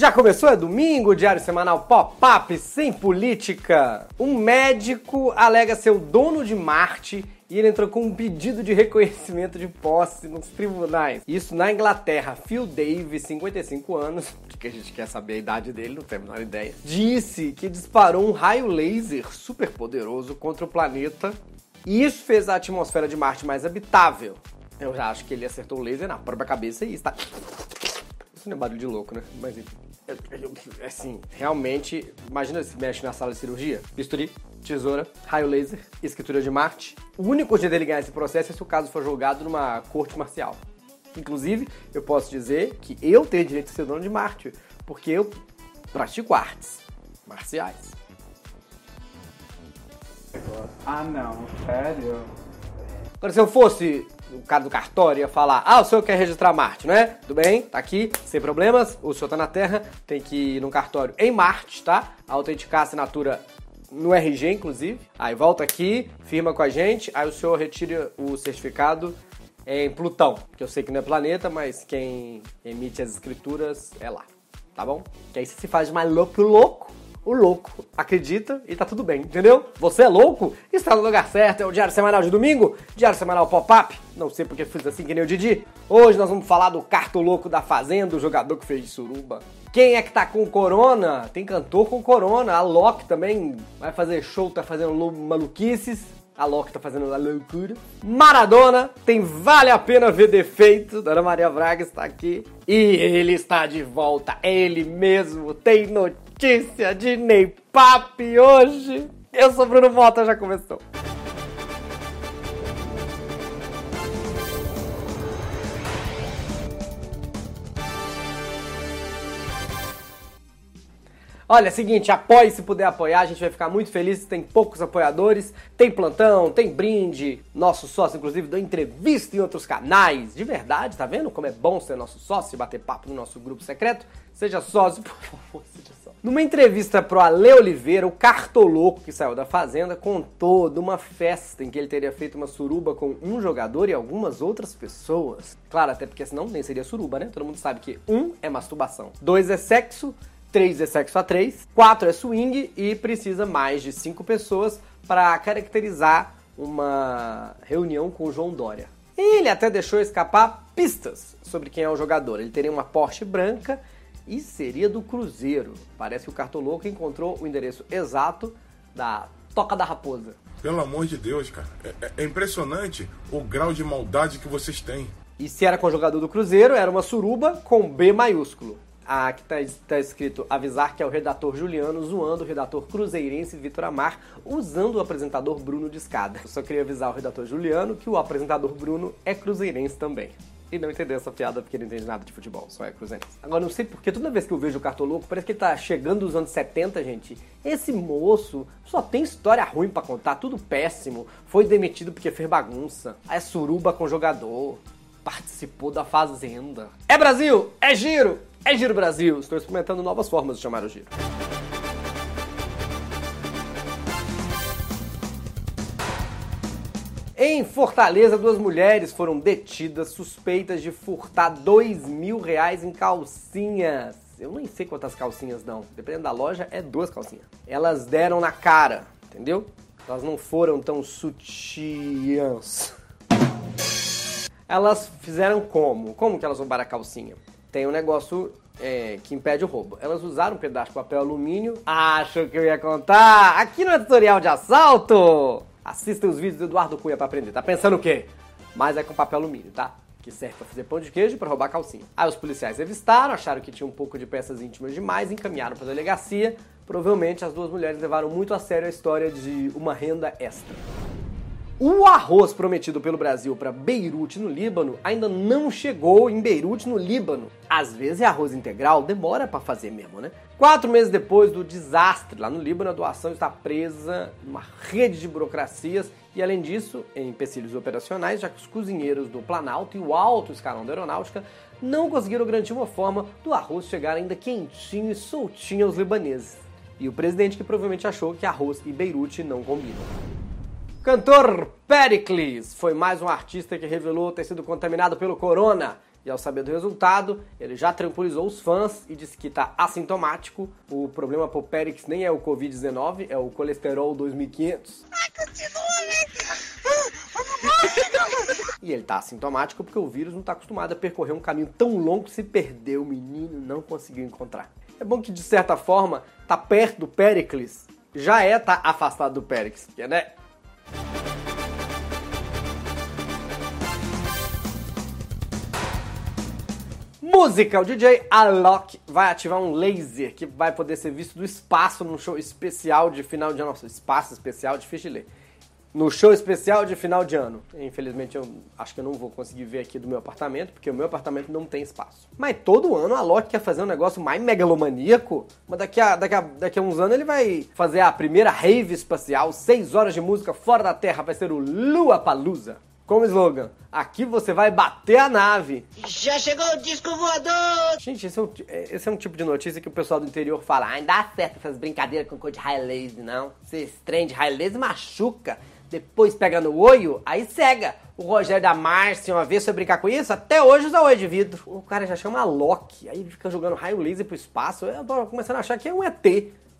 Já começou? É domingo, diário semanal pop-up sem política. Um médico alega ser o dono de Marte e ele entrou com um pedido de reconhecimento de posse nos tribunais. Isso na Inglaterra. Phil Davis, 55 anos, que a gente quer saber a idade dele, não tem a menor ideia, disse que disparou um raio laser super poderoso contra o planeta e isso fez a atmosfera de Marte mais habitável. Eu já acho que ele acertou o laser na própria cabeça e está. Isso não é barulho de louco, né? Mas enfim. Assim, realmente, imagina se mexe na sala de cirurgia. Bisturi, tesoura, raio laser, escritura de Marte. O único jeito dele ganhar esse processo é se o caso for julgado numa corte marcial. Inclusive, eu posso dizer que eu tenho direito de ser dono de Marte, porque eu pratico artes marciais. Ah, não, sério? Agora, se eu fosse o cara do cartório, ia falar: Ah, o senhor quer registrar Marte, não é? Tudo bem, tá aqui, sem problemas. O senhor tá na Terra, tem que ir num cartório em Marte, tá? Autenticar a assinatura no RG, inclusive. Aí volta aqui, firma com a gente, aí o senhor retira o certificado em Plutão, que eu sei que não é planeta, mas quem emite as escrituras é lá, tá bom? Que aí você se faz mais louco louco o louco acredita e tá tudo bem, entendeu? Você é louco? Está no lugar certo, é o Diário Semanal de domingo, Diário Semanal Pop-Up, não sei porque fiz assim que nem o Didi. Hoje nós vamos falar do cartoloco da Fazenda, o jogador que fez de suruba. Quem é que tá com corona? Tem cantor com corona, a Loki também vai fazer show, tá fazendo maluquices. A Loki tá fazendo a loucura. Maradona tem Vale a Pena Ver Defeito. Dona Maria Braga está aqui. E ele está de volta. Ele mesmo tem notícia de Ney Papi hoje. Eu sou Bruno Mota, já começou. Olha, é seguinte, apoie se puder apoiar, a gente vai ficar muito feliz. Tem poucos apoiadores, tem plantão, tem brinde. Nosso sócio, inclusive, deu entrevista em outros canais. De verdade, tá vendo como é bom ser nosso sócio e bater papo no nosso grupo secreto? Seja sócio, por favor, seja. Numa entrevista pro Ale Oliveira, o cartoloco que saiu da Fazenda contou de uma festa em que ele teria feito uma suruba com um jogador e algumas outras pessoas. Claro, até porque senão nem seria suruba, né? Todo mundo sabe que um é masturbação, dois é sexo 3 é sexo a 3, 4 é swing e precisa mais de 5 pessoas para caracterizar uma reunião com o João Dória. Ele até deixou escapar pistas sobre quem é o jogador. Ele teria uma Porsche branca e seria do Cruzeiro. Parece que o cartoloco encontrou o endereço exato da Toca da Raposa. Pelo amor de Deus, cara. É, é, é impressionante o grau de maldade que vocês têm. E se era com o jogador do Cruzeiro, era uma suruba com B maiúsculo. Aqui está tá escrito avisar que é o redator Juliano zoando o redator cruzeirense Vitor Amar usando o apresentador Bruno de escada. Eu só queria avisar o redator Juliano que o apresentador Bruno é cruzeirense também. E não entendeu essa piada porque ele não entende nada de futebol, só é cruzeirense. Agora, não sei porque toda vez que eu vejo o Cartoloco, parece que ele tá chegando dos anos 70, gente. Esse moço só tem história ruim para contar, tudo péssimo. Foi demitido porque fez bagunça. É suruba com jogador. Participou da Fazenda. É Brasil! É giro! É Giro Brasil! Estou experimentando novas formas de chamar o giro. Em Fortaleza, duas mulheres foram detidas suspeitas de furtar dois mil reais em calcinhas. Eu nem sei quantas calcinhas dão. Dependendo da loja, é duas calcinhas. Elas deram na cara, entendeu? Elas não foram tão sutiãs. Elas fizeram como? Como que elas roubaram a calcinha? tem um negócio é, que impede o roubo. Elas usaram um pedaço de papel alumínio. Acho que eu ia contar aqui no tutorial de assalto. Assista os vídeos do Eduardo Cunha para aprender. Tá pensando o quê? Mas é com papel alumínio, tá? Que serve para fazer pão de queijo e para roubar calcinha. Aí os policiais revistaram, acharam que tinha um pouco de peças íntimas demais, encaminharam para a delegacia. Provavelmente as duas mulheres levaram muito a sério a história de uma renda extra. O arroz prometido pelo Brasil para Beirute, no Líbano, ainda não chegou em Beirute, no Líbano. Às vezes é arroz integral, demora para fazer mesmo, né? Quatro meses depois do desastre lá no Líbano, a doação está presa numa rede de burocracias e, além disso, em empecilhos operacionais, já que os cozinheiros do Planalto e o alto escalão da aeronáutica não conseguiram garantir uma forma do arroz chegar ainda quentinho e soltinho aos libaneses. E o presidente que provavelmente achou que arroz e Beirute não combinam. Cantor Pericles foi mais um artista que revelou ter sido contaminado pelo corona. E ao saber do resultado, ele já tranquilizou os fãs e disse que está assintomático. O problema pro Périx nem é o Covid-19, é o colesterol 2500. Ai, continua, E ele tá assintomático porque o vírus não está acostumado a percorrer um caminho tão longo que se perdeu, o menino não conseguiu encontrar. É bom que, de certa forma, tá perto do Pericles. Já é tá afastado do Périx, né? Música, o DJ Alok vai ativar um laser que vai poder ser visto do espaço num show especial de final de ano. Nossa, espaço especial, difícil de ler. No show especial de final de ano. Infelizmente, eu acho que eu não vou conseguir ver aqui do meu apartamento, porque o meu apartamento não tem espaço. Mas todo ano a Alok quer fazer um negócio mais megalomaníaco. Mas daqui a, daqui a, daqui a uns anos ele vai fazer a primeira rave espacial, 6 horas de música fora da Terra, vai ser o Lua Palusa como slogan: Aqui você vai bater a nave. Já chegou o disco voador! Gente, esse é, um, esse é um tipo de notícia que o pessoal do interior fala: Ah, dá certo essas brincadeiras com cor de high laser, não. Esse trem de high laser machuca. Depois pega no olho, aí cega. O Rogério da Márcia, uma vez foi brincar com isso, até hoje usa olho de vidro. O cara já chama Loki, aí ele fica jogando raio laser pro espaço. Eu tô começando a achar que é um ET.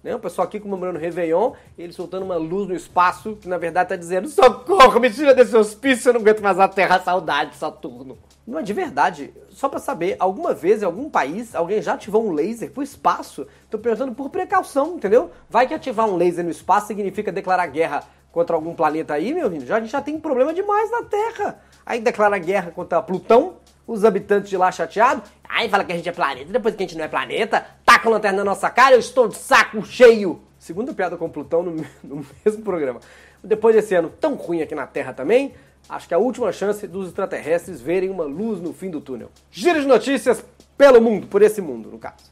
Né? O pessoal aqui comemorando o Réveillon, ele soltando uma luz no espaço, que na verdade está dizendo: socorro, me tira desse hospício, eu não aguento mais a Terra, saudade, Saturno. Não é de verdade. Só para saber, alguma vez em algum país alguém já ativou um laser pro espaço? Tô perguntando por precaução, entendeu? Vai que ativar um laser no espaço significa declarar guerra contra algum planeta aí, meu filho? Já, a gente já tem problema demais na Terra. Aí declara guerra contra Plutão, os habitantes de lá chateados. Aí fala que a gente é planeta, depois que a gente não é planeta, taca a lanterna na nossa cara, eu estou de saco cheio. Segunda piada com Plutão no, no mesmo programa. Depois desse ano tão ruim aqui na Terra também, acho que é a última chance dos extraterrestres verem uma luz no fim do túnel. Giro de notícias pelo mundo, por esse mundo, no caso.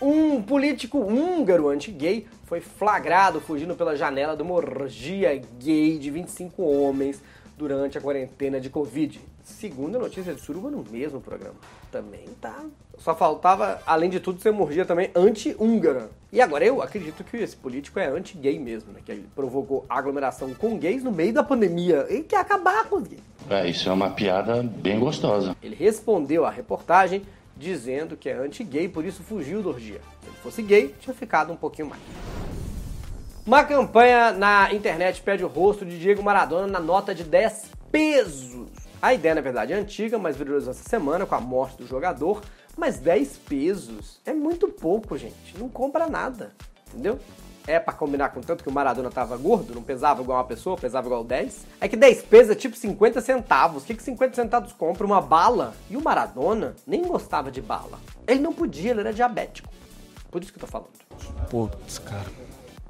Um político húngaro anti-gay foi flagrado fugindo pela janela de uma orgia gay de 25 homens durante a quarentena de Covid. Segunda notícia de Suruba no mesmo programa. Também tá. Só faltava, além de tudo, ser uma orgia também anti-húngara. E agora eu acredito que esse político é anti-gay mesmo, né? Que ele provocou aglomeração com gays no meio da pandemia e quer acabar com os gays. É, isso é uma piada bem gostosa. Ele respondeu à reportagem dizendo que é anti-gay, por isso fugiu do orgia. Se ele fosse gay, tinha ficado um pouquinho mais. Uma campanha na internet pede o rosto de Diego Maradona na nota de 10 pesos. A ideia, na verdade, é antiga, mas viralizou essa semana com a morte do jogador. Mas 10 pesos é muito pouco, gente. Não compra nada, entendeu? é para combinar com tanto que o Maradona tava gordo, não pesava igual uma pessoa, pesava igual 10. É que 10 pesos é tipo 50 centavos. O que, que 50 centavos compra? Uma bala. E o Maradona nem gostava de bala. Ele não podia, ele era diabético. Por isso que eu tô falando. Putz, cara.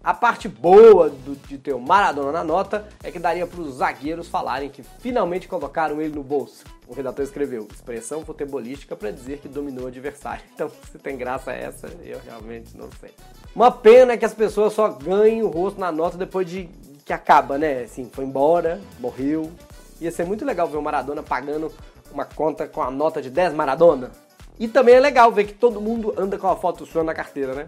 A parte boa do, de ter o Maradona na nota é que daria para os zagueiros falarem que finalmente colocaram ele no bolso. O redator escreveu expressão futebolística para dizer que dominou o adversário. Então, se tem graça essa, eu realmente não sei. Uma pena que as pessoas só ganhem o rosto na nota depois de que acaba, né? Assim, foi embora, morreu. Ia ser muito legal ver o Maradona pagando uma conta com a nota de 10 Maradona. E também é legal ver que todo mundo anda com a foto sua na carteira, né?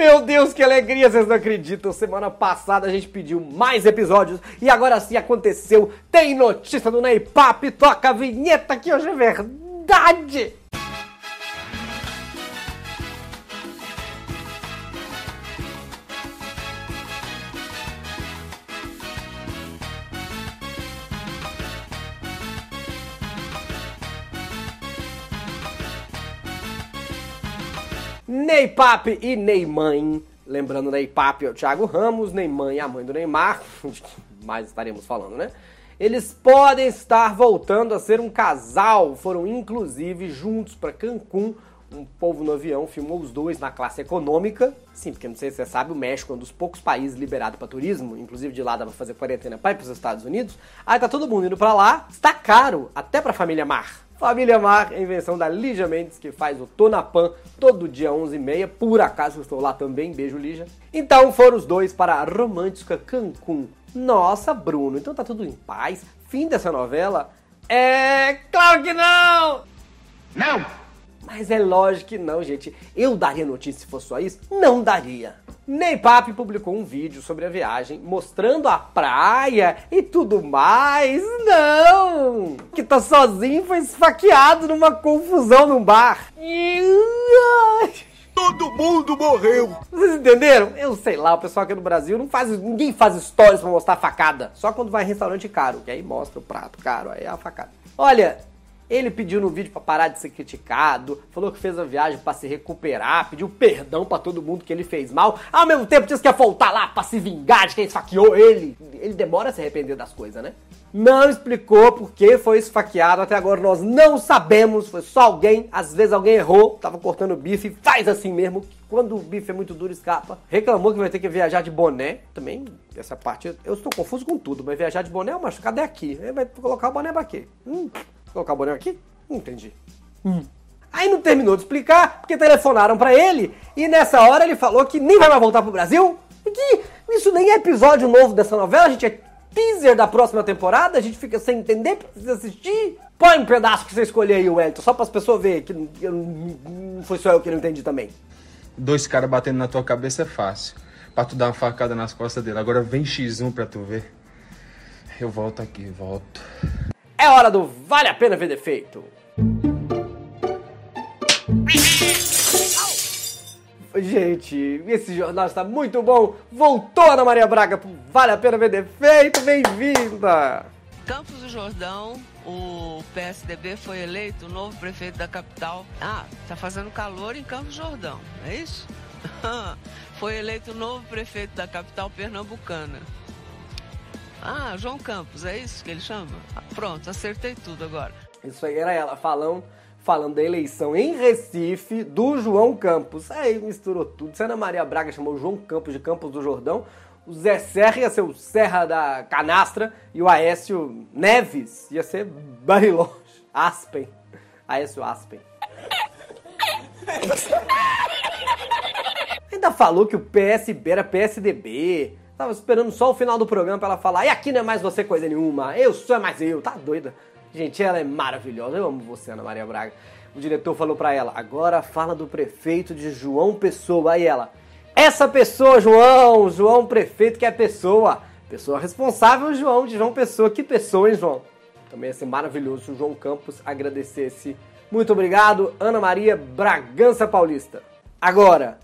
Meu Deus, que alegria, vocês não acreditam. Semana passada a gente pediu mais episódios e agora sim aconteceu. Tem notícia do Ney Papo, toca a vinheta que hoje é verdade. Ney Pape e Neymãe. Lembrando, Ney Pape é o Thiago Ramos, Neymãe é a mãe do Neymar, mais estaremos falando, né? Eles podem estar voltando a ser um casal, foram inclusive juntos para Cancún. Um povo no avião filmou os dois na classe econômica. Sim, porque não sei se você sabe, o México é um dos poucos países liberados para turismo, inclusive de lá dá pra fazer quarentena para ir para os Estados Unidos. Aí tá todo mundo indo para lá, está caro, até para a família Mar. Família Mar, invenção da Lígia Mendes, que faz o Tonapan todo dia 11h30. Por acaso eu estou lá também, beijo Lígia. Então foram os dois para a romântica Cancún. Nossa, Bruno, então tá tudo em paz? Fim dessa novela? É. Claro que não! Não! Mas é lógico que não, gente. Eu daria notícia se fosse só isso? Não daria. Ney Papi publicou um vídeo sobre a viagem, mostrando a praia e tudo mais. Não! Que tá sozinho foi esfaqueado numa confusão num bar. Todo mundo morreu! Vocês entenderam? Eu sei lá, o pessoal aqui no Brasil não faz. Ninguém faz stories pra mostrar facada. Só quando vai em restaurante caro, que aí mostra o prato caro, aí é a facada. Olha, ele pediu no vídeo para parar de ser criticado, falou que fez a viagem para se recuperar, pediu perdão para todo mundo que ele fez mal. Ao mesmo tempo disse que ia voltar lá para se vingar de quem esfaqueou ele. Ele demora a se arrepender das coisas, né? Não explicou por que foi esfaqueado, até agora nós não sabemos, foi só alguém, às vezes alguém errou, tava cortando o bife, faz assim mesmo, quando o bife é muito duro escapa. Reclamou que vai ter que viajar de boné, também, essa parte, eu estou confuso com tudo, mas viajar de boné, o machucado é aqui, ele vai colocar o boné pra quê? Hum. Colocar o boné aqui? Não entendi. Hum. Aí não terminou de explicar, porque telefonaram para ele e nessa hora ele falou que nem vai mais voltar pro Brasil. E que isso nem é episódio novo dessa novela, a gente é teaser da próxima temporada, a gente fica sem entender, precisa assistir. Põe um pedaço que você escolher aí, Wellington, só para as pessoas verem que não foi só eu que não entendi também. Dois caras batendo na tua cabeça é fácil. Pra tu dar uma facada nas costas dele. Agora vem X1 pra tu ver. Eu volto aqui, volto. É hora do Vale a Pena Ver Defeito. Gente, esse jornal está muito bom. Voltou Ana Maria Braga pro Vale a Pena Ver Defeito. Bem-vinda! Campos do Jordão, o PSDB foi eleito o novo prefeito da capital. Ah, tá fazendo calor em Campos do Jordão, é isso? foi eleito o novo prefeito da capital pernambucana. Ah, João Campos, é isso que ele chama? Ah, pronto, acertei tudo agora. Isso aí era ela falando, falando da eleição em Recife do João Campos. Aí misturou tudo. Se Ana Maria Braga chamou João Campos de Campos do Jordão, o Zé Serra ia ser o Serra da Canastra e o Aécio Neves ia ser Bariloche. Aspen. Aécio Aspen. Ainda falou que o PSB era PSDB. Tava esperando só o final do programa pra ela falar, e aqui não é mais você coisa nenhuma, eu sou é mais eu, tá doida? Gente, ela é maravilhosa, eu amo você, Ana Maria Braga. O diretor falou pra ela, agora fala do prefeito de João Pessoa. Aí ela, essa pessoa, João, João prefeito que é pessoa. Pessoa responsável, João, de João Pessoa. Que pessoa, hein, João? Também ia ser maravilhoso se o João Campos agradecesse. Muito obrigado, Ana Maria Bragança Paulista. Agora,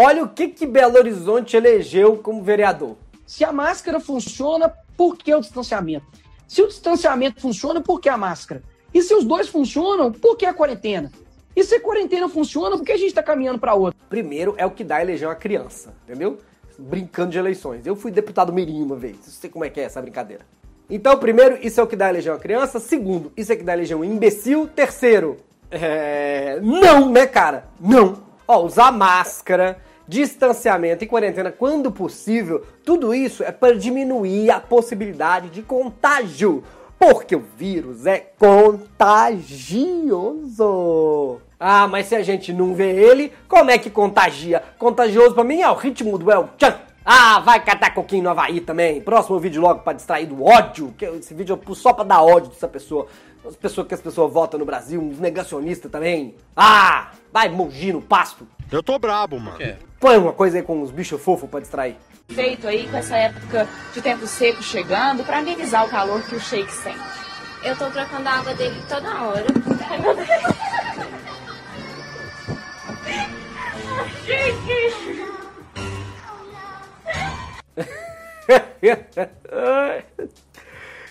Olha o que, que Belo Horizonte elegeu como vereador. Se a máscara funciona, por que o distanciamento? Se o distanciamento funciona, por que a máscara? E se os dois funcionam, por que a quarentena? E se a quarentena funciona, por que a gente está caminhando para outra? Primeiro é o que dá eleger uma criança, entendeu? Brincando de eleições. Eu fui deputado mirim uma vez, não sei como é que é essa brincadeira. Então, primeiro, isso é o que dá eleger uma criança. Segundo, isso é o que dá eleger um imbecil. Terceiro, é... não, né, cara? Não. Ó, usar máscara, distanciamento e quarentena quando possível, tudo isso é para diminuir a possibilidade de contágio, porque o vírus é contagioso. Ah, mas se a gente não vê ele, como é que contagia? Contagioso para mim é o ritmo do El Chan. Ah, vai catar coquinho no Havaí também. Próximo vídeo logo para distrair do ódio. Que esse vídeo é só para dar ódio dessa pessoa. As pessoas que as pessoas votam no Brasil, uns negacionistas também. Ah, vai mugir no pasto. Eu tô brabo, mano. Põe uma coisa aí com uns bichos fofos pra distrair. Feito aí com essa época de tempo seco chegando pra amenizar o calor que o shake sente. Eu tô trocando a água dele toda hora. Ai, meu Deus.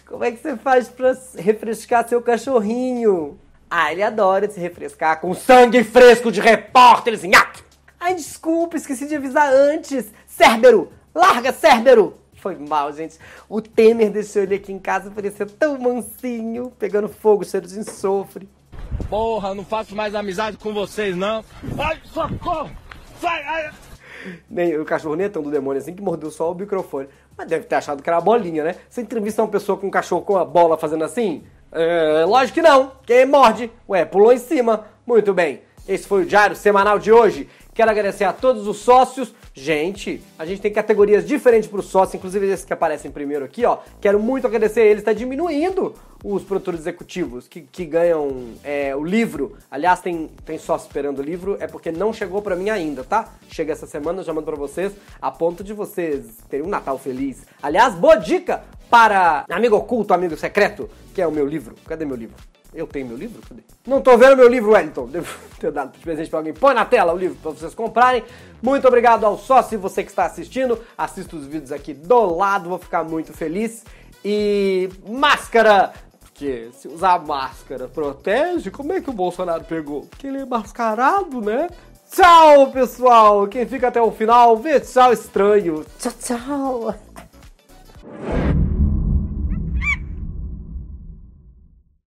Como é que você faz pra refrescar seu cachorrinho? Ah, ele adora se refrescar com sangue fresco de repórteres em ato. Ai, desculpa, esqueci de avisar antes. Cérbero, larga Cérbero. Foi mal, gente. O Temer deixou ele aqui em casa, parecia tão mansinho, pegando fogo, cheiro de enxofre. Porra, não faço mais amizade com vocês, não. Ai, socorro! Sai! Ai. Nem o cachorro nem é tão do demônio assim que mordeu só o microfone. Mas deve ter achado que era a bolinha, né? Você entrevista uma pessoa com um cachorro com a bola fazendo assim? É, lógico que não. Quem morde? Ué, pulou em cima. Muito bem. Esse foi o Diário Semanal de hoje. Quero agradecer a todos os sócios. Gente, a gente tem categorias diferentes pro sócio, inclusive esses que aparecem primeiro aqui, ó. Quero muito agradecer a eles, tá diminuindo os produtores executivos que, que ganham é, o livro. Aliás, tem, tem sócio esperando o livro, é porque não chegou pra mim ainda, tá? Chega essa semana, eu já mando pra vocês, a ponto de vocês terem um Natal feliz. Aliás, boa dica para amigo oculto, amigo secreto, que é o meu livro. Cadê meu livro? Eu tenho meu livro? Cadê? Não tô vendo meu livro, Wellington. Devo ter dado de presente pra alguém. Põe na tela o livro pra vocês comprarem. Muito obrigado ao sócio você que está assistindo. Assista os vídeos aqui do lado, vou ficar muito feliz. E máscara! Porque se usar máscara protege, como é que o Bolsonaro pegou? Porque ele é mascarado, né? Tchau, pessoal! Quem fica até o final, vê tchau estranho. Tchau, tchau!